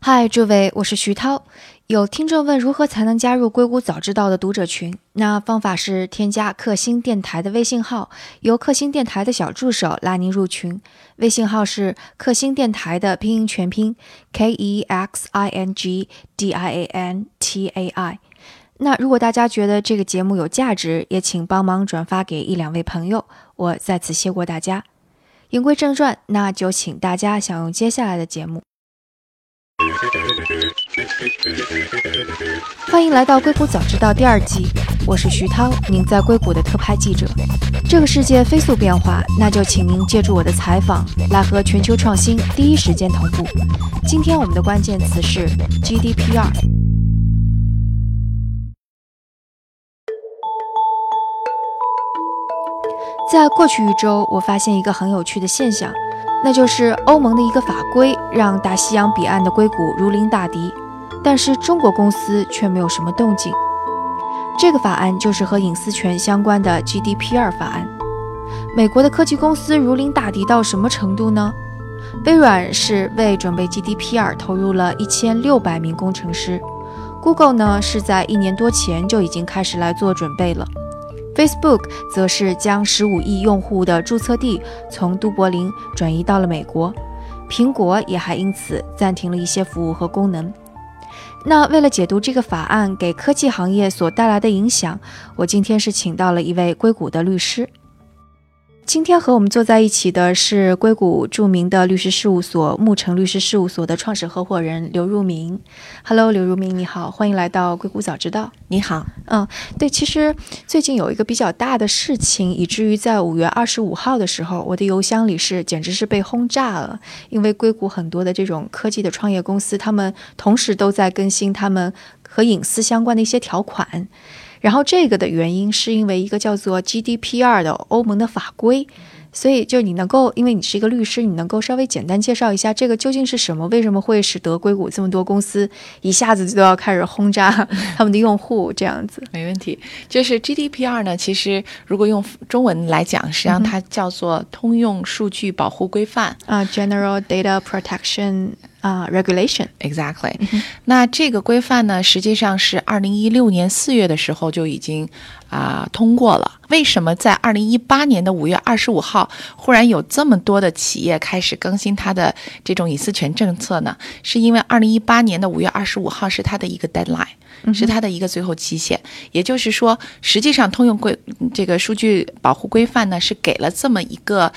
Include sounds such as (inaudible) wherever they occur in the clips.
嗨，诸位，我是徐涛。有听众问如何才能加入硅谷早知道的读者群？那方法是添加克星电台的微信号，由克星电台的小助手拉您入群。微信号是克星电台的拼音全拼 k e x i n g d i a n t a i。那如果大家觉得这个节目有价值，也请帮忙转发给一两位朋友。我在此谢过大家。言归正传，那就请大家享用接下来的节目。欢迎来到《硅谷早知道》第二季，我是徐涛，您在硅谷的特派记者。这个世界飞速变化，那就请您借助我的采访，来和全球创新第一时间同步。今天我们的关键词是 GDPR。在过去一周，我发现一个很有趣的现象。那就是欧盟的一个法规，让大西洋彼岸的硅谷如临大敌，但是中国公司却没有什么动静。这个法案就是和隐私权相关的 GDPR 法案。美国的科技公司如临大敌到什么程度呢？微软是为准备 GDPR 投入了一千六百名工程师，Google 呢是在一年多前就已经开始来做准备了。Facebook 则是将十五亿用户的注册地从都柏林转移到了美国，苹果也还因此暂停了一些服务和功能。那为了解读这个法案给科技行业所带来的影响，我今天是请到了一位硅谷的律师。今天和我们坐在一起的是硅谷著名的律师事务所牧城律师事务所的创始合伙人刘如明。Hello，刘如明，你好，欢迎来到硅谷早知道。你好，嗯，对，其实最近有一个比较大的事情，以至于在五月二十五号的时候，我的邮箱里是简直是被轰炸了，因为硅谷很多的这种科技的创业公司，他们同时都在更新他们和隐私相关的一些条款。然后这个的原因是因为一个叫做 GDPR 的欧盟的法规，所以就你能够，因为你是一个律师，你能够稍微简单介绍一下这个究竟是什么？为什么会使得硅谷这么多公司一下子就要开始轰炸他们的用户？这样子没问题。就是 GDPR 呢，其实如果用中文来讲，实际上它叫做通用数据保护规范啊，General Data Protection。啊，regulation，exactly。那这个规范呢，实际上是二零一六年四月的时候就已经啊通过了。为什么在二零一八年的五月二十五号，忽然有这么多的企业开始更新它的这种隐私权政策呢？是因为二零一八年的五月二十五号是它的一个 deadline，是它的一个最后期限。也就是说，实际上通用规这个数据保护规范呢，是给了这么一个。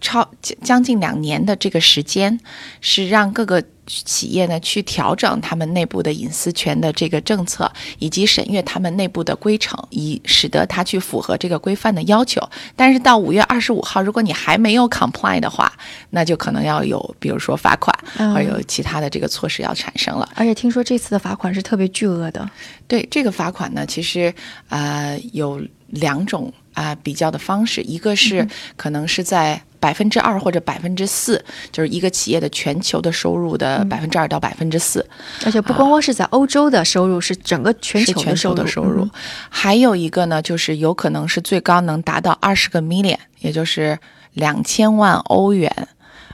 超将近两年的这个时间，是让各个企业呢去调整他们内部的隐私权的这个政策，以及审阅他们内部的规程，以使得它去符合这个规范的要求。但是到五月二十五号，如果你还没有 comply 的话，那就可能要有，比如说罚款，或有其他的这个措施要产生了。而且听说这次的罚款是特别巨额的。对这个罚款呢，其实呃有两种啊比较的方式，一个是可能是在。百分之二或者百分之四，就是一个企业的全球的收入的百分之二到百分之四，而且不光光是在欧洲的收入，是整个全球全球的收入。还有一个呢，就是有可能是最高能达到二十个 million，也就是两千万欧元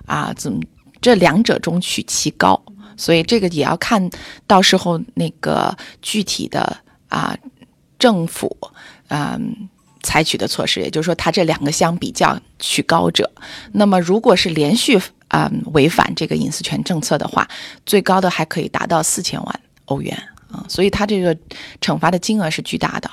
啊，怎么这两者中取其高？所以这个也要看到时候那个具体的啊政府嗯。采取的措施，也就是说，它这两个相比较取高者，那么如果是连续啊违反这个隐私权政策的话，最高的还可以达到四千万欧元啊，所以它这个惩罚的金额是巨大的。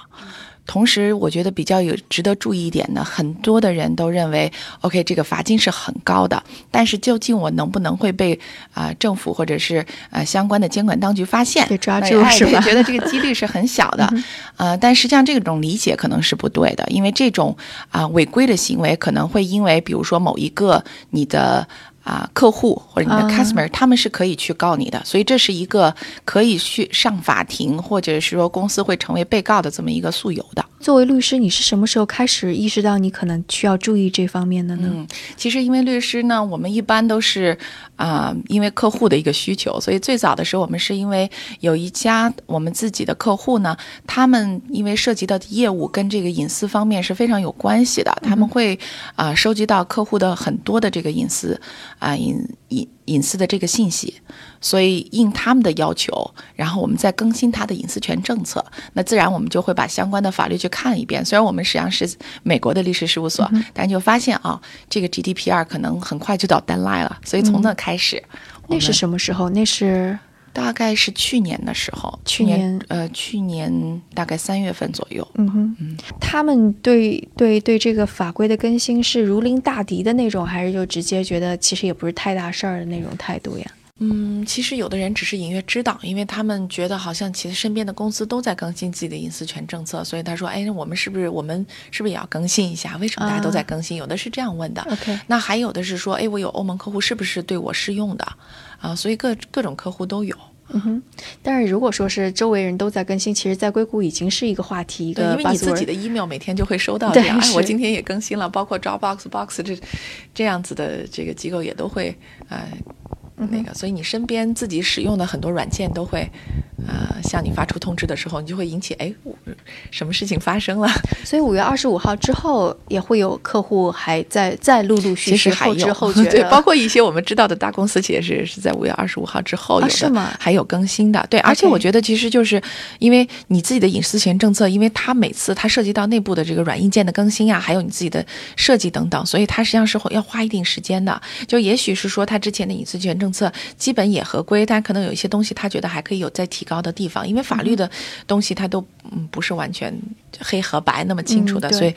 同时，我觉得比较有值得注意一点呢，很多的人都认为，OK，这个罚金是很高的，但是究竟我能不能会被啊政府或者是呃相关的监管当局发现被抓住是吧？觉得这个几率是很小的，(laughs) 呃，但实际上这种理解可能是不对的，因为这种啊违规的行为可能会因为比如说某一个你的。啊，客户或者你的 customer，他们是可以去告你的，所以这是一个可以去上法庭，或者是说公司会成为被告的这么一个诉由的。作为律师，你是什么时候开始意识到你可能需要注意这方面的呢？嗯，其实因为律师呢，我们一般都是啊，因为客户的一个需求，所以最早的时候，我们是因为有一家我们自己的客户呢，他们因为涉及到的业务跟这个隐私方面是非常有关系的，他们会啊收集到客户的很多的这个隐私啊隐。隐隐私的这个信息，所以应他们的要求，然后我们再更新他的隐私权政策，那自然我们就会把相关的法律去看一遍。虽然我们实际上是美国的律师事务所，但就发现啊，这个 GDPR 可能很快就到 deadline 了，所以从那开始，那是什么时候？那是。大概是去年的时候，去年呃，去年大概三月份左右。嗯哼，嗯，他们对对对这个法规的更新是如临大敌的那种，还是就直接觉得其实也不是太大事儿的那种态度呀？嗯，其实有的人只是隐约知道，因为他们觉得好像其实身边的公司都在更新自己的隐私权政策，所以他说：“哎，我们是不是我们是不是也要更新一下？为什么大家都在更新？”有的是这样问的。OK，那还有的是说：“哎，我有欧盟客户，是不是对我适用的？”啊，所以各各种客户都有。嗯哼，但是如果说是周围人都在更新，其实，在硅谷已经是一个话题，一个因为你自己的 email 每天就会收到这样，哎，我今天也更新了，包括 Dropbox、Box 这这样子的这个机构也都会，呃，那个，所以你身边自己使用的很多软件都会。呃，向你发出通知的时候，你就会引起哎，什么事情发生了？(laughs) 所以五月二十五号之后，也会有客户还在在陆陆续续后知后 (laughs) 觉，对，包括一些我们知道的大公司其实是是在五月二十五号之后有的，是吗还有更新的。对，而且我觉得其实就是因为你自己的隐私权政策，因为它每次它涉及到内部的这个软硬件的更新呀，还有你自己的设计等等，所以它实际上是会要花一定时间的。就也许是说它之前的隐私权政策基本也合规，但可能有一些东西它觉得还可以有再提高。高的地方，因为法律的东西它都嗯不是完全黑和白那么清楚的，所以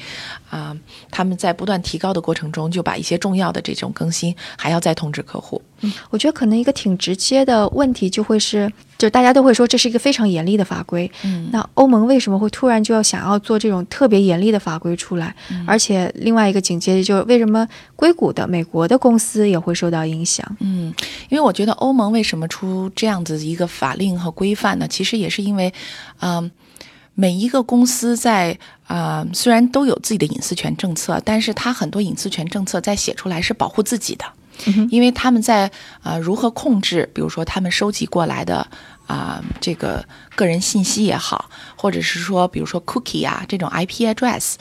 啊，他们在不断提高的过程中，就把一些重要的这种更新还要再通知客户。嗯，我觉得可能一个挺直接的问题就会是，就大家都会说这是一个非常严厉的法规。嗯，那欧盟为什么会突然就要想要做这种特别严厉的法规出来？而且另外一个紧接着就是为什么硅谷的美国的公司也会受到影响？嗯，因为我觉得欧盟为什么出这样子一个法令和规范呢？其实也是因为，嗯，每一个公司在啊虽然都有自己的隐私权政策，但是它很多隐私权政策在写出来是保护自己的。因为他们在啊如何控制，比如说他们收集过来的啊这个个人信息也好，或者是说比如说 cookie 啊这种 IP address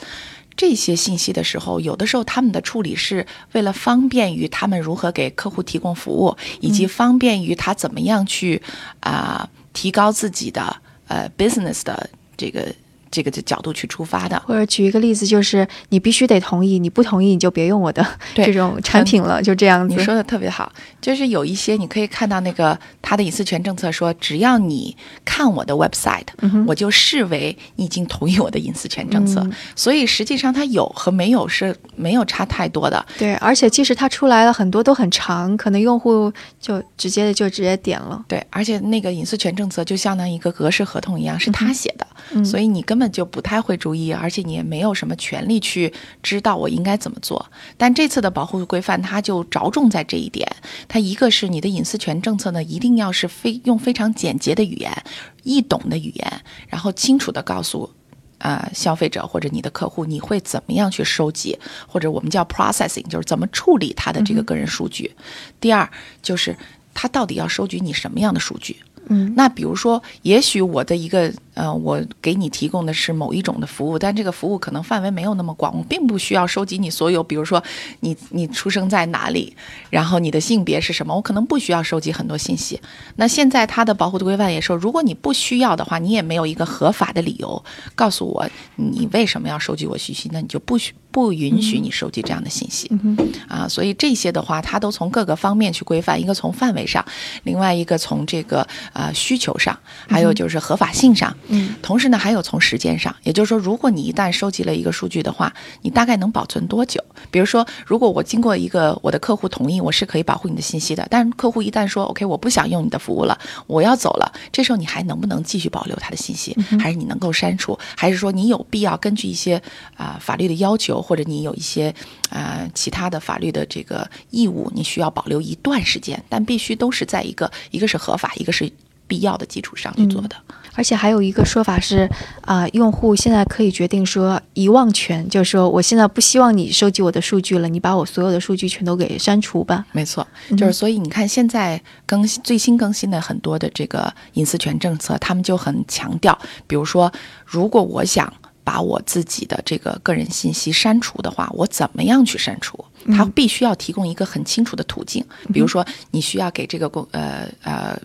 这些信息的时候，有的时候他们的处理是为了方便于他们如何给客户提供服务，以及方便于他怎么样去啊提高自己的呃 business 的这个。这个的角度去出发的，或者举一个例子，就是你必须得同意，你不同意你就别用我的这种产品了，就这样子。你说的特别好，就是有一些你可以看到那个他的隐私权政策说，只要你看我的 website，我就视为你已经同意我的隐私权政策。所以实际上它有和没有是没有差太多的。对，而且即使它出来了很多都很长，可能用户就直接的就直接点了。对，而且那个隐私权政策就相当于一个格式合同一样，是他写的，所以你根本。就不太会注意，而且你也没有什么权利去知道我应该怎么做。但这次的保护规范，它就着重在这一点。它一个是你的隐私权政策呢，一定要是非用非常简洁的语言、易懂的语言，然后清楚的告诉啊消费者或者你的客户，你会怎么样去收集，或者我们叫 processing，就是怎么处理他的这个个人数据。第二就是他到底要收集你什么样的数据。嗯，那比如说，也许我的一个呃，我给你提供的是某一种的服务，但这个服务可能范围没有那么广，我并不需要收集你所有，比如说你你出生在哪里，然后你的性别是什么，我可能不需要收集很多信息。那现在它的保护的规范也说，如果你不需要的话，你也没有一个合法的理由告诉我你为什么要收集我信息，那你就不许不允许你收集这样的信息。啊，所以这些的话，它都从各个方面去规范，一个从范围上，另外一个从这个。呃，需求上，还有就是合法性上，嗯，同时呢，还有从时间上，也就是说，如果你一旦收集了一个数据的话，你大概能保存多久？比如说，如果我经过一个我的客户同意，我是可以保护你的信息的，但是客户一旦说 OK，我不想用你的服务了，我要走了，这时候你还能不能继续保留他的信息？还是你能够删除？还是说你有必要根据一些啊法律的要求，或者你有一些啊其他的法律的这个义务，你需要保留一段时间，但必须都是在一个一个是合法，一个是。必要的基础上去做的，而且还有一个说法是，啊，用户现在可以决定说遗忘权，就是说我现在不希望你收集我的数据了，你把我所有的数据全都给删除吧。没错，就是所以你看现在更新最新更新的很多的这个隐私权政策，他们就很强调，比如说，如果我想把我自己的这个个人信息删除的话，我怎么样去删除？它必须要提供一个很清楚的途径。比如说，你需要给这个公呃呃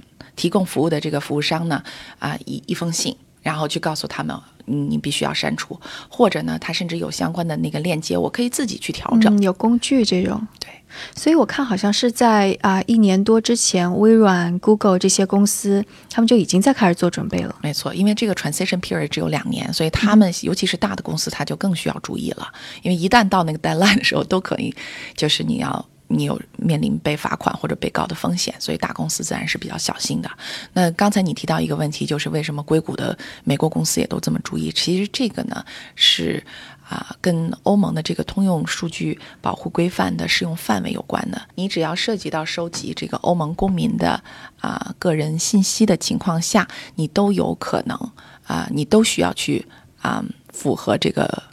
提供服务的这个服务商呢啊一一封信，然后去告诉他们。你必须要删除，或者呢，它甚至有相关的那个链接，我可以自己去调整。有工具这种，对。所以我看好像是在啊一年多之前，微软、Google 这些公司他们就已经在开始做准备了。没错，因为这个 transition period 只有两年，所以他们尤其是大的公司，他就更需要注意了。因为一旦到那个 deadline 的时候，都可以就是你要。你有面临被罚款或者被告的风险，所以大公司自然是比较小心的。那刚才你提到一个问题，就是为什么硅谷的美国公司也都这么注意？其实这个呢是啊，跟欧盟的这个通用数据保护规范的适用范围有关的。你只要涉及到收集这个欧盟公民的啊个人信息的情况下，你都有可能啊，你都需要去啊符合这个。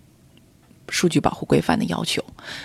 数据保护规范的要求，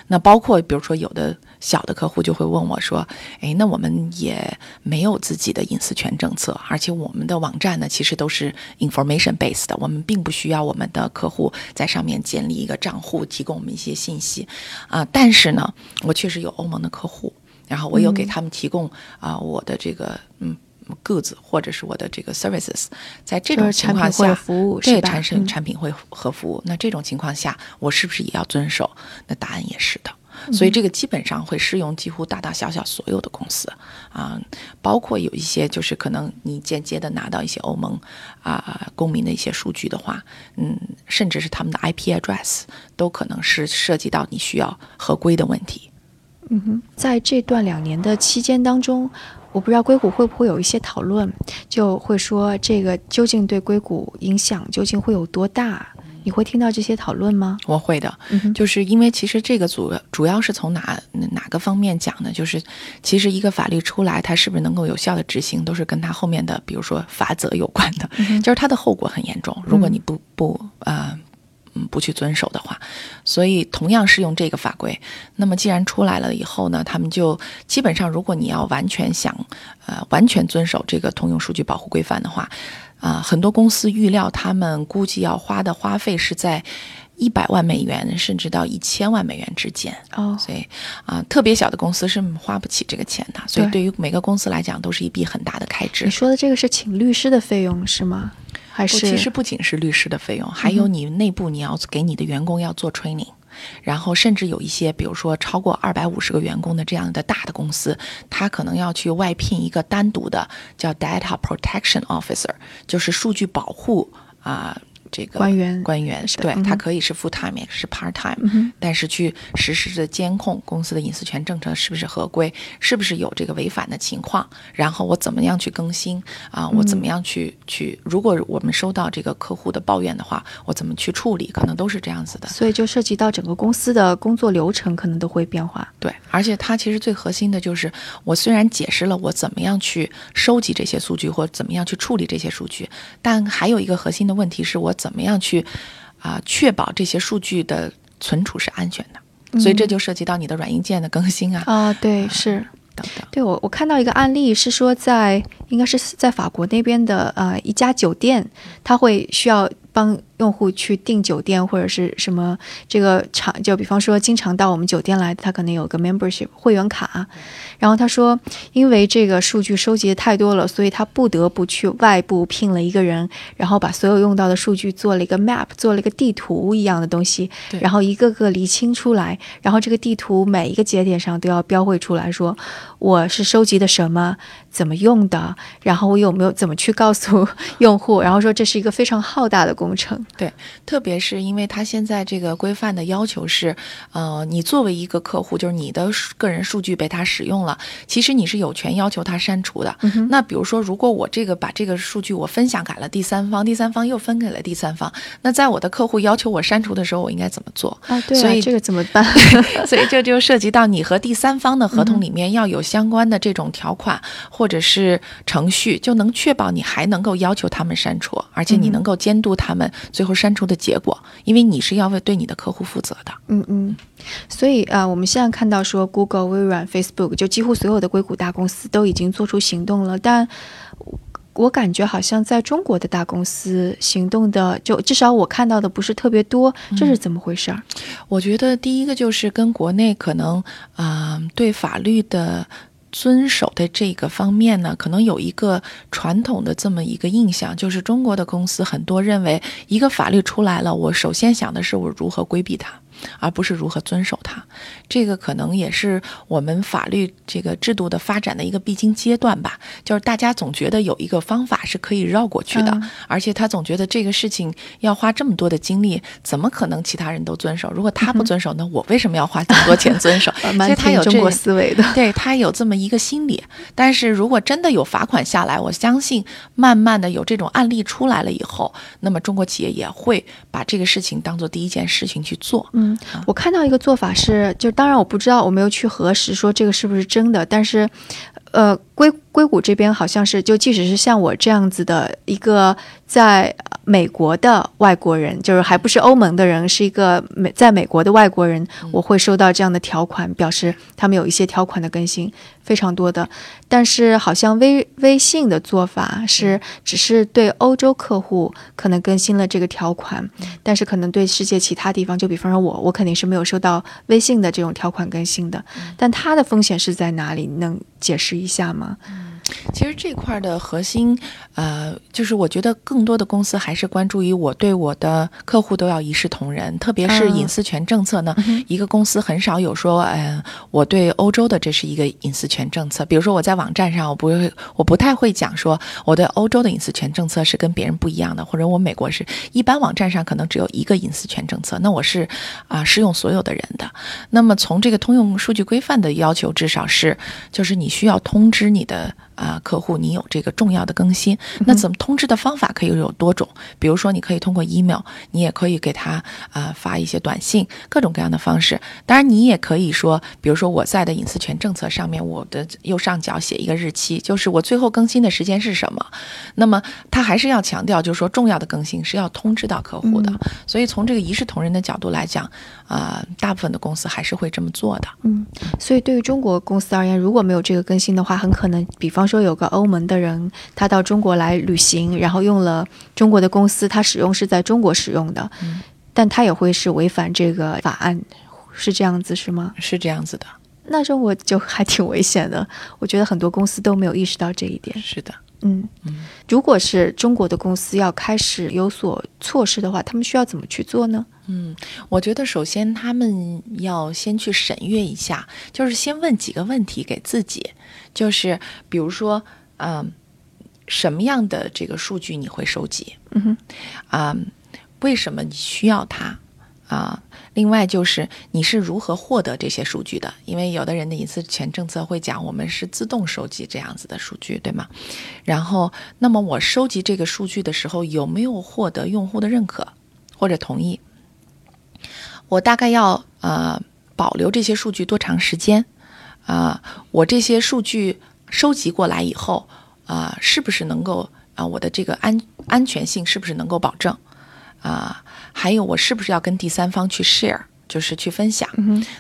那包括比如说有的小的客户就会问我说：“哎，那我们也没有自己的隐私权政策，而且我们的网站呢其实都是 information based 的，我们并不需要我们的客户在上面建立一个账户，提供我们一些信息啊。但是呢，我确实有欧盟的客户，然后我有给他们提供啊我的这个嗯。” Goods 或者是我的这个 services，在这种情况下，对产生产品会和服务，那这种情况下，我是不是也要遵守？那答案也是的。所以这个基本上会适用几乎大大小小所有的公司啊，包括有一些就是可能你间接的拿到一些欧盟啊公民的一些数据的话，嗯，甚至是他们的 IP address 都可能是涉及到你需要合规的问题。嗯哼，在这段两年的期间当中。我不知道硅谷会不会有一些讨论，就会说这个究竟对硅谷影响究竟会有多大？你会听到这些讨论吗？我会的，就是因为其实这个主主要是从哪哪个方面讲呢？就是其实一个法律出来，它是不是能够有效的执行，都是跟它后面的比如说法则有关的，就是它的后果很严重。如果你不不呃。嗯，不去遵守的话，所以同样适用这个法规。那么既然出来了以后呢，他们就基本上，如果你要完全想，呃，完全遵守这个通用数据保护规范的话，啊，很多公司预料他们估计要花的花费是在一百万美元甚至到一千万美元之间。哦，所以啊，特别小的公司是花不起这个钱的。所以对于每个公司来讲，都是一笔很大的开支。你说的这个是请律师的费用是吗？还是其实不仅是律师的费用，还有你内部你要给你的员工要做 training，然后甚至有一些，比如说超过二百五十个员工的这样的大的公司，他可能要去外聘一个单独的叫 data protection officer，就是数据保护啊。这个官员官员对他可以是 full time 也是 part time，但是去实时的监控公司的隐私权政策是不是合规，是不是有这个违反的情况，然后我怎么样去更新啊？我怎么样去去？如果我们收到这个客户的抱怨的话，我怎么去处理？可能都是这样子的。所以就涉及到整个公司的工作流程，可能都会变化。对，而且它其实最核心的就是，我虽然解释了我怎么样去收集这些数据，或怎么样去处理这些数据，但还有一个核心的问题是我。怎么样去啊确保这些数据的存储是安全的？所以这就涉及到你的软硬件的更新啊啊，对，是等等。对我我看到一个案例是说，在应该是在法国那边的呃一家酒店，他会需要帮。用户去订酒店或者是什么这个场，就比方说经常到我们酒店来，他可能有个 membership 会员卡。然后他说，因为这个数据收集的太多了，所以他不得不去外部聘了一个人，然后把所有用到的数据做了一个 map，做了一个地图一样的东西，然后一个个厘清出来。然后这个地图每一个节点上都要标绘出来，说我是收集的什么，怎么用的，然后我有没有怎么去告诉用户。然后说这是一个非常浩大的工程。对，特别是因为它现在这个规范的要求是，呃，你作为一个客户，就是你的个人数据被他使用了，其实你是有权要求他删除的。那比如说，如果我这个把这个数据我分享给了第三方，第三方又分给了第三方，那在我的客户要求我删除的时候，我应该怎么做啊？对，所以这个怎么办？(laughs) 所以这就涉及到你和第三方的合同里面要有相关的这种条款或者是程序，就能确保你还能够要求他们删除，而且你能够监督他们。最后删除的结果，因为你是要为对你的客户负责的。嗯嗯，所以啊，我们现在看到说，Google、微软、Facebook，就几乎所有的硅谷大公司都已经做出行动了。但我感觉好像在中国的大公司行动的，就至少我看到的不是特别多，这是怎么回事儿？我觉得第一个就是跟国内可能啊、对法律的。遵守的这个方面呢，可能有一个传统的这么一个印象，就是中国的公司很多认为，一个法律出来了，我首先想的是我如何规避它，而不是如何遵守它。这个可能也是我们法律这个制度的发展的一个必经阶段吧。就是大家总觉得有一个方法是可以绕过去的，嗯而且他总觉得这个事情要花这么多的精力，怎么可能其他人都遵守？如果他不遵守，那我为什么要花这么多钱遵守？(laughs) 呃其蛮实他有中国思维的。对他有这么一个心理，但是如果真的有罚款下来，我相信慢慢的有这种案例出来了以后，那么中国企业也会把这个事情当做第一件事情去做。我看到一个做法是，就当然我不知道，我没有去核实说这个是不是真的，但是，呃，硅硅谷这边好像是，就即使是像我这样子的一个在美国的外国人，就是还不是欧盟的人，是一个美在美国的外国人，我会收到这样的条款，表示他们有一些条款的更新，非常多的。但是好像微微信的做法是，只是对欧洲客户可能更新了这个条款，但是可能对世界其他地方，就比方说我，我肯定是没有收到微信的这种条款更新的。但它的风险是在哪里？能解释一下吗？吗？嗯、其实这块儿的核心，呃，就是我觉得更多的公司还是关注于我对我的客户都要一视同仁，特别是嗯隐私权政策呢。一个公司很少有说，嗯、我对欧洲的这是一个隐私权政策。比如说我在网站上，我不会，我不太会讲说我对欧洲的隐私权政策是跟别人不一样的，或者我美国是一般网站上可能只有一个隐私权政策，那我是啊、适用所有的人的。那么从这个通用数据规范的要求，至少是就是你需要通知你的啊、客户，你有这个重要的更新。那怎么通知的方法可以有多种？比如说，你可以通过 email，你也可以给他啊、发一些短信，各种各样的方式。当然，你也可以说，比如说我在的隐私权政策上面，我的右上角写一个日期，就是我最后更新的时间是什么。那么他还是要强调，就是说重要的更新是要通知到客户的。所以从这个一视同仁的角度来讲，啊、大部分的公司还是会这么做的。嗯，所以对于中国公司而言，如果没有这个更新的话，很可能，比方说有个欧盟的人，他到中国来旅行，然后用了中国的公司，他使用是在中国使用的，但他也会是违反这个法案，是这样子是吗？是这样子的，那中国就还挺危险的，(laughs) 我觉得很多公司都没有意识到这一点。是的。嗯，如果是中国的公司要开始有所措施的话，他们需要怎么去做呢？我觉得首先他们要先去审阅一下，就是先问几个问题给自己，就是比如说，嗯、什么样的这个数据你会收集？嗯哼，啊、为什么你需要它？啊，另外就是你是如何获得这些数据的？因为有的人的隐私权政策会讲，我们是自动收集这样子的数据，对吗？然后，那么我收集这个数据的时候，有没有获得用户的认可或者同意？我大概要呃保留这些数据多长时间？啊、我这些数据收集过来以后，啊、是不是能够啊、我的这个安安全性是不是能够保证？啊、还有我是不是要跟第三方去 share，就是去分享？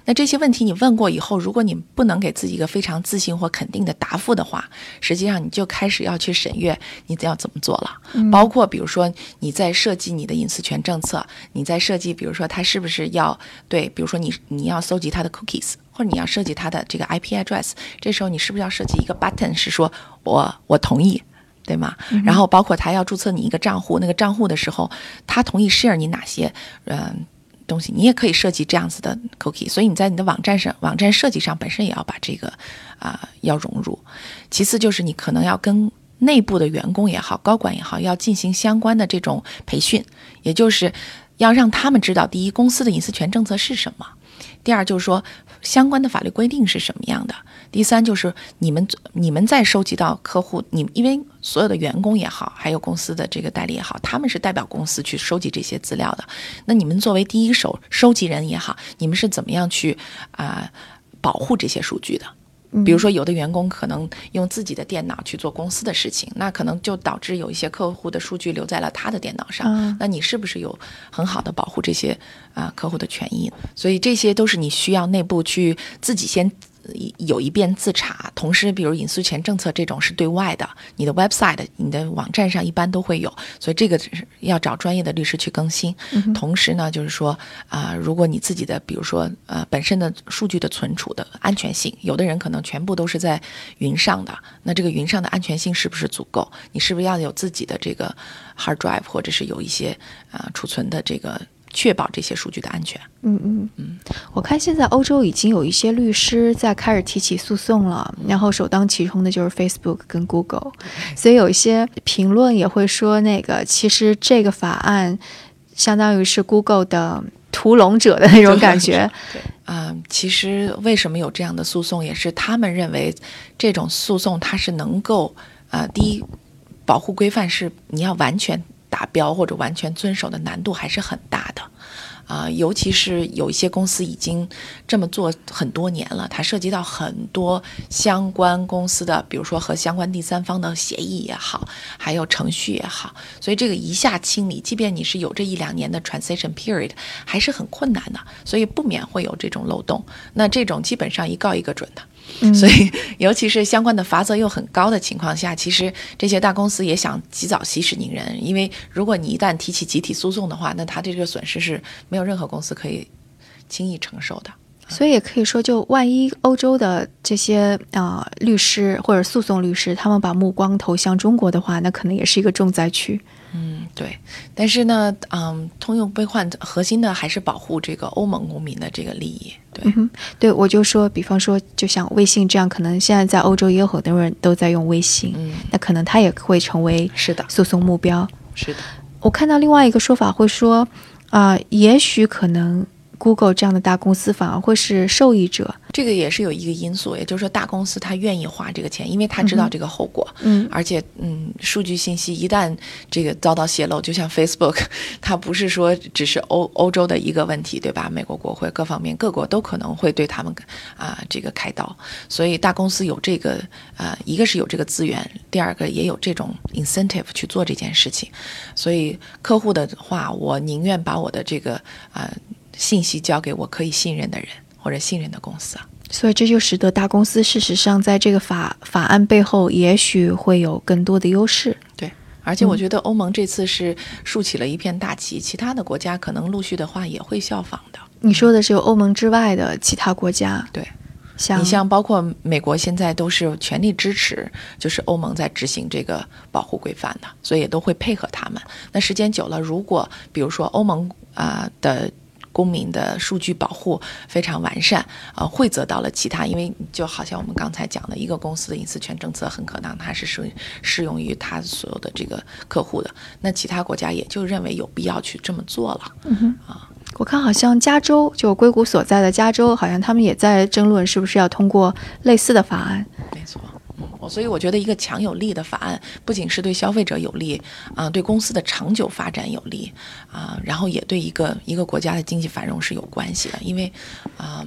那这些问题你问过以后，如果你不能给自己一个非常自信或肯定的答复的话，实际上你就开始要去审阅你要怎么做了。包括比如说你在设计你的隐私权政策，你在设计，比如说它是不是要对，比如说你你要搜集它的 cookies，或者你要设计它的这个 IP address，这时候你是不是要设计一个 button 是说我我同意？对吗？然后包括他要注册你一个账户，那个账户的时候，他同意 share 你哪些嗯、东西，你也可以设计这样子的 cookie。所以你在你的网站上，网站设计上本身也要把这个啊、要融入。其次就是你可能要跟内部的员工也好，高管也好，要进行相关的这种培训，也就是要让他们知道，第一，公司的隐私权政策是什么。第二就是说，相关的法律规定是什么样的。第三就是你们你们在收集到客户，你因为所有的员工也好，还有公司的这个代理也好，他们是代表公司去收集这些资料的。那你们作为第一手收集人也好，你们是怎么样去啊、保护这些数据的？比如说，有的员工可能用自己的电脑去做公司的事情，那可能就导致有一些客户的数据留在了他的电脑上。嗯那你是不是有很好的保护这些啊、客户的权益？所以这些都是你需要内部去自己先有一遍自查，同时，比如隐私权政策这种是对外的，你的 website、你的网站上一般都会有，所以这个要找专业的律师去更新。同时呢，就是说啊，如果你自己的，比如说呃本身的数据的存储的安全性，有的人可能全部都是在云上的，那这个云上的安全性是不是足够？你是不是要有自己的这个 hard drive，或者是有一些啊储存的这个？确保这些数据的安全。嗯嗯嗯，我看现在欧洲已经有一些律师在开始提起诉讼了，然后首当其冲的就是 Facebook 跟 Google，所以有一些评论也会说，那个其实这个法案相当于是 Google 的屠龙者的那种感觉。(laughs) 对，嗯，其实为什么有这样的诉讼，也是他们认为这种诉讼它是能够，呃，第一，保护规范是你要完全。达标或者完全遵守的难度还是很大的，啊，尤其是有一些公司已经这么做很多年了，它涉及到很多相关公司的，比如说和相关第三方的协议也好，还有程序也好，所以这个一下清理，即便你是有这一两年的 transition period，还是很困难的，所以不免会有这种漏洞。那这种基本上一告一个准的。所以，尤其是相关的罚则又很高的情况下，其实这些大公司也想及早息事宁人，因为如果你一旦提起集体诉讼的话，那他这个损失是没有任何公司可以轻易承受的。所以也可以说，就万一欧洲的这些啊律师或者诉讼律师，他们把目光投向中国的话，那可能也是一个重灾区。嗯，对，但是呢，嗯，通用悲患核心的还是保护这个欧盟公民的这个利益。对，对我就说，比方说，就像微信这样，可能现在在欧洲也有很多人都在用微信，嗯，那可能它也会成为是的诉讼目标。是的，我看到另外一个说法会说，啊，也许可能。Google 这样的大公司反而会是受益者，这个也是有一个因素，也就是说大公司他愿意花这个钱，因为他知道这个后果，嗯，而且嗯，数据信息一旦这个遭到泄露，就像 Facebook，(laughs) 它不是说只是欧欧洲的一个问题，对吧？美国国会各方面各国都可能会对他们啊这个开刀，所以大公司有这个啊，一个是有这个资源，第二个也有这种 incentive 去做这件事情，所以客户的话，我宁愿把我的这个啊。信息交给我可以信任的人或者信任的公司啊，所以这就使得大公司事实上在这个法法案背后也许会有更多的优势。对，而且我觉得欧盟这次是竖起了一片大旗，其他的国家可能陆续的话也会效仿的。你说的是欧盟之外的其他国家？对，像你像包括美国现在都是全力支持，就是欧盟在执行这个保护规范的，所以也都会配合他们。那时间久了，如果比如说欧盟啊的。公民的数据保护非常完善，呃，汇泽到了其他，因为就好像我们刚才讲的，一个公司的隐私权政策很可能它是适适用于它所有的这个客户的，那其他国家也就认为有必要去这么做了。嗯哼，啊，我看好像加州就硅谷所在的加州，好像他们也在争论是不是要通过类似的法案。没错。所以我觉得一个强有力的法案，不仅是对消费者有利，啊，对公司的长久发展有利，啊，然后也对一个一个国家的经济繁荣是有关系的。因为，啊，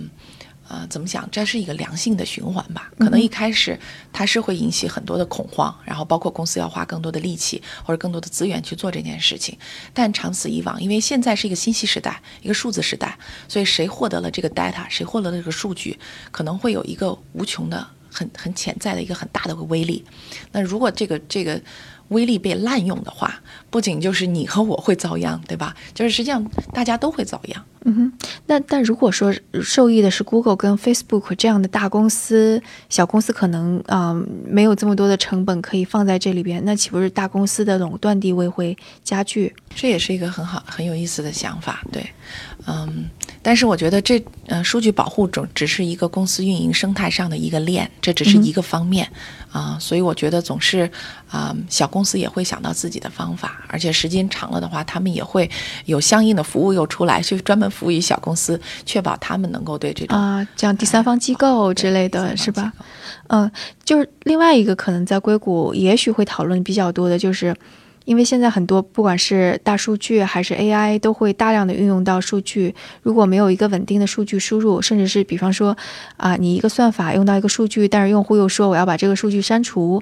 呃，怎么讲，这是一个良性的循环吧？可能一开始它是会引起很多的恐慌，然后包括公司要花更多的力气或者更多的资源去做这件事情。但长此以往，因为现在是一个信息时代，一个数字时代，所以谁获得了这个 data，谁获得了这个数据，可能会有一个无穷的。很很潜在的一个很大的个威力，那如果这个这个威力被滥用的话，不仅就是你和我会遭殃，对吧？就是实际上大家都会遭殃。嗯哼，那但如果说受益的是 Google 跟 Facebook 这样的大公司，小公司可能啊没有这么多的成本可以放在这里边，那岂不是大公司的垄断地位会加剧？这也是一个很好很有意思的想法，对，嗯。但是我觉得这呃，数据保护总只是一个公司运营生态上的一个链，这只是一个方面啊，所以我觉得总是啊，小公司也会想到自己的方法，而且时间长了的话，他们也会有相应的服务又出来，去专门服务于小公司，确保他们能够对这种啊，这样第三方机构之类的是吧？嗯，就是另外一个可能在硅谷也许会讨论比较多的就是。因为现在很多不管是大数据还是 AI，都会大量的运用到数据。如果没有一个稳定的数据输入，甚至是比方说，啊，你一个算法用到一个数据，但是用户又说我要把这个数据删除，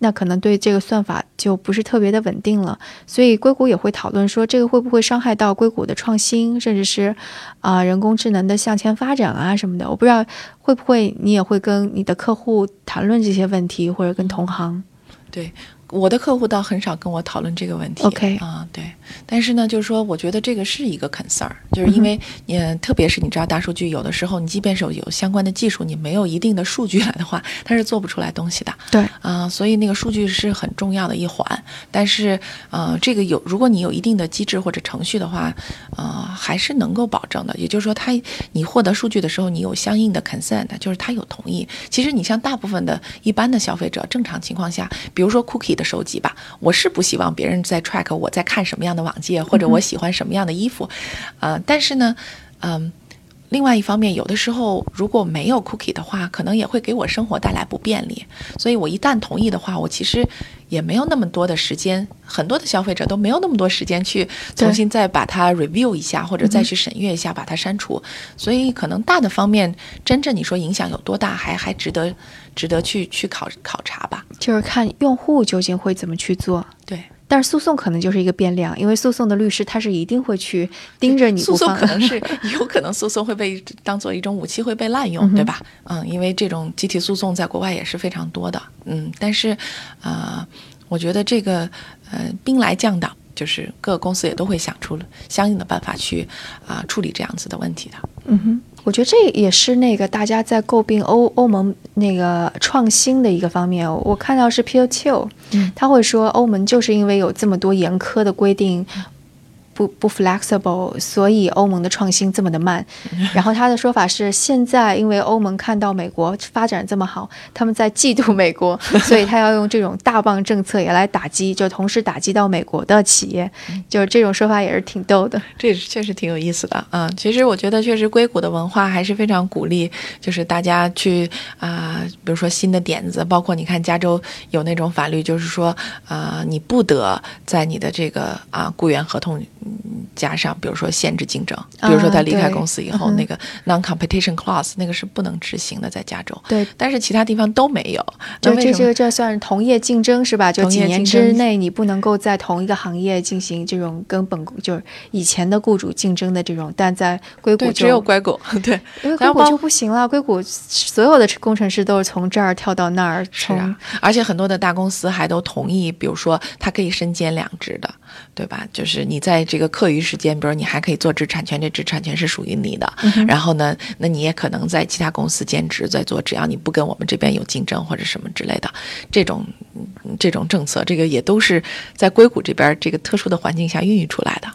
那可能对这个算法就不是特别的稳定了。所以硅谷也会讨论说，这个会不会伤害到硅谷的创新，甚至是啊人工智能的向前发展啊什么的。我不知道会不会你也会跟你的客户谈论这些问题，或者跟同行。对。我的客户倒很少跟我讨论这个问题，OK。啊，对，但是呢，就是说，我觉得这个是一个 concern，就是因为，嗯，特别是你知道，大数据有的时候，你即便是有相关的技术，你没有一定的数据来的话，它是做不出来东西的，对，啊，所以那个数据是很重要的一环。但是，呃，这个有，如果你有一定的机制或者程序的话，呃，还是能够保证的。也就是说，它你获得数据的时候，你有相应的 consent，就是他有同意。其实你像大部分的一般的消费者，正常情况下，比如说 cookie 的。收集吧，我是不希望别人在 track 我在看什么样的网页，或者我喜欢什么样的衣服，呃，但是呢，嗯，另外一方面，有的时候如果没有 cookie 的话，可能也会给我生活带来不便利。所以我一旦同意的话，我其实也没有那么多的时间，很多的消费者都没有那么多时间去重新再把它 review 一下，或者再去审阅一下，把它删除。所以可能大的方面，真正你说影响有多大，还还值得。值得去去考考察吧，就是看用户究竟会怎么去做。对，但是诉讼可能就是一个变量，因为诉讼的律师他是一定会去盯着你。诉讼可能是有可能诉讼会被当做一种武器会被滥用，对吧？嗯，因为这种集体诉讼在国外也是非常多的。嗯，但是，呃，我觉得这个呃兵来将挡，就是各个公司也都会想出相应的办法去啊处理这样子的问题的。嗯哼。我觉得这也是那个大家在诟病欧欧盟那个创新的一个方面。我看到是 Peter Thiel，他会说欧盟就是因为有这么多严苛的规定。不不 flexible，所以欧盟的创新这么的慢。(laughs) 然后他的说法是，现在因为欧盟看到美国发展这么好，他们在嫉妒美国，(laughs) 所以他要用这种大棒政策也来打击，就同时打击到美国的企业。就是这种说法也是挺逗的，这确实挺有意思的。嗯，其实我觉得确实硅谷的文化还是非常鼓励，就是大家去啊，比如说新的点子，包括你看加州有那种法律，就是说啊，你不得在你的这个啊雇员合同。加上，比如说限制竞争，比如说他离开公司以后，那个 non-competition clause 那个是不能执行的，在加州。对，但是其他地方都没有。就这这这算是同业竞争是吧？就几年之内你不能够在同一个行业进行这种跟本就是以前的雇主竞争的这种，但在硅谷只有硅谷 (laughs) 对，因为硅谷就不行了。硅谷所有的工程师都是从这儿跳到那儿，是啊，而且很多的大公司还都同意，比如说他可以身兼两职的。对吧？就是你在这个课余时间，比如你还可以做知识产权，这知识产权是属于你的。然后呢，那你也可能在其他公司兼职在做，只要你不跟我们这边有竞争或者什么之类的，这种这种政策，这个也都是在硅谷这边这个特殊的环境下孕育出来的。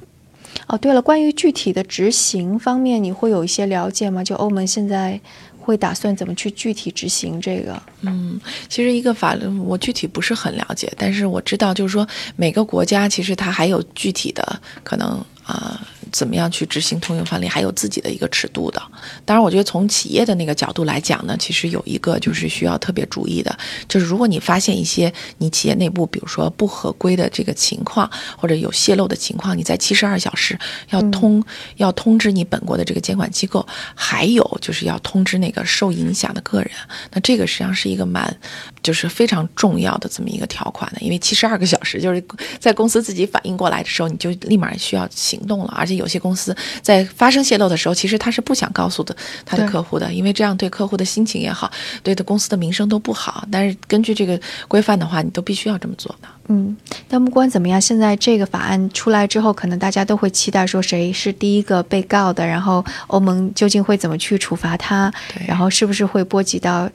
哦，对了，关于具体的执行方面，你会有一些了解吗？就欧盟现在。会打算怎么去具体执行这个？嗯，其实一个法律我具体不是很了解，但是我知道，就是说每个国家其实它还有具体的可能啊。怎么样去执行通用范例，还有自己的一个尺度的。当然，我觉得从企业的那个角度来讲呢，其实有一个就是需要特别注意的，就是如果你发现一些你企业内部，比如说不合规的这个情况，或者有泄露的情况，你在七十二小时要通要通知你本国的这个监管机构，还有就是要通知那个受影响的个人。那这个实际上是一个蛮就是非常重要的这么一个条款的，因为七十二个小时就是在公司自己反应过来的时候，你就立马需要行动了，而且。有些公司在发生泄露的时候，其实他是不想告诉的他的客户的，因为这样对客户的心情也好，对的公司的名声都不好。但是根据这个规范的话，你都必须要这么做的。嗯，但不管怎么样，现在这个法案出来之后，可能大家都会期待说谁是第一个被告的，然后欧盟究竟会怎么去处罚他，然后是不是会波及到，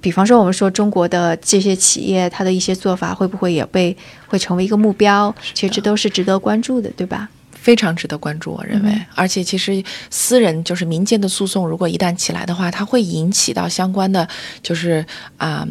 比方说我们说中国的这些企业，它的一些做法会不会也被会成为一个目标？其实这都是值得关注的，对吧？非常值得关注，我认为。而且，其实私人就是民间的诉讼，如果一旦起来的话，它会引起到相关的，就是啊，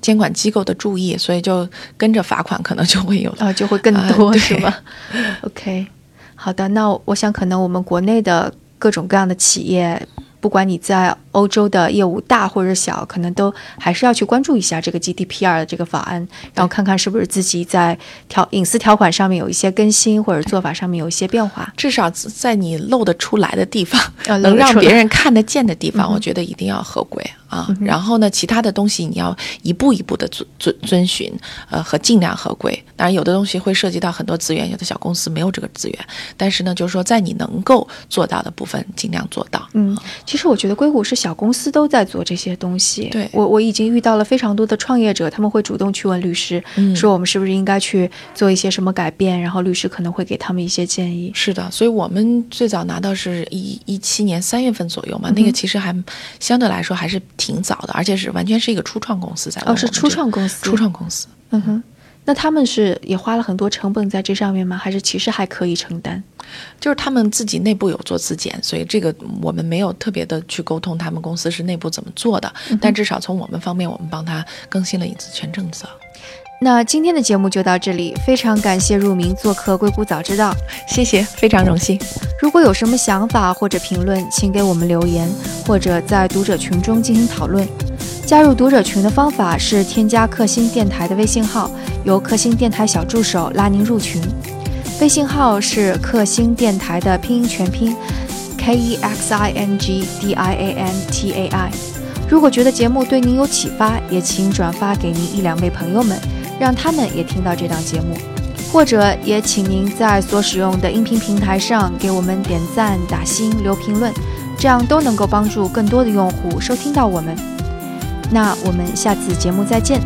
监管机构的注意，所以就跟着罚款可能就会有啊，就会更多，是吧？(laughs) OK，好的。那我想，可能我们国内的各种各样的企业，不管你在。欧洲的业务大或者小，可能都还是要去关注一下这个 GDPR 的这个法案，然后看看是不是自己在条隐私条款上面有一些更新，或者做法上面有一些变化。至少在你露得出来的地方，呃能 (laughs) 让别人看得见的地方，嗯我觉得一定要合规啊。然后呢，其他的东西你要一步一步的遵遵遵循，呃，和尽量合规。当然，有的东西会涉及到很多资源，有的小公司没有这个资源，但是呢，就是说在你能够做到的部分，尽量做到。嗯，其实我觉得硅谷是小公司都在做这些东西。对我我已经遇到了非常多的创业者，他们会主动去问律师，嗯说我们是不是应该去做一些什么改变，然后律师可能会给他们一些建议。是的，所以我们最早拿到是一一七年三月份左右嘛，嗯那个其实还相对来说还是挺早的，而且是完全是一个初创公司在问哦，是初创公司。初创公司。嗯哼，那他们是也花了很多成本在这上面吗？还是其实还可以承担？就是他们自己内部有做自检，所以这个我们没有特别的去沟通他们公司是内部怎么做的，但至少从我们方面，我们帮他更新了隐私权政策。那今天的节目就到这里，非常感谢入明做客《硅谷早知道》。谢谢，非常荣幸。如果有什么想法或者评论，请给我们留言，或者在读者群中进行讨论。加入读者群的方法是添加克星电台的微信号，由克星电台小助手拉您入群。微信号是克星电台的拼音全拼，K E X I N G D I A N T A I。如果觉得节目对您有启发，也请转发给您一两位朋友们，让他们也听到这档节目。或者也请您在所使用的音频平台上给我们点赞、打星、留评论，这样都能够帮助更多的用户收听到我们。那我们下次节目再见。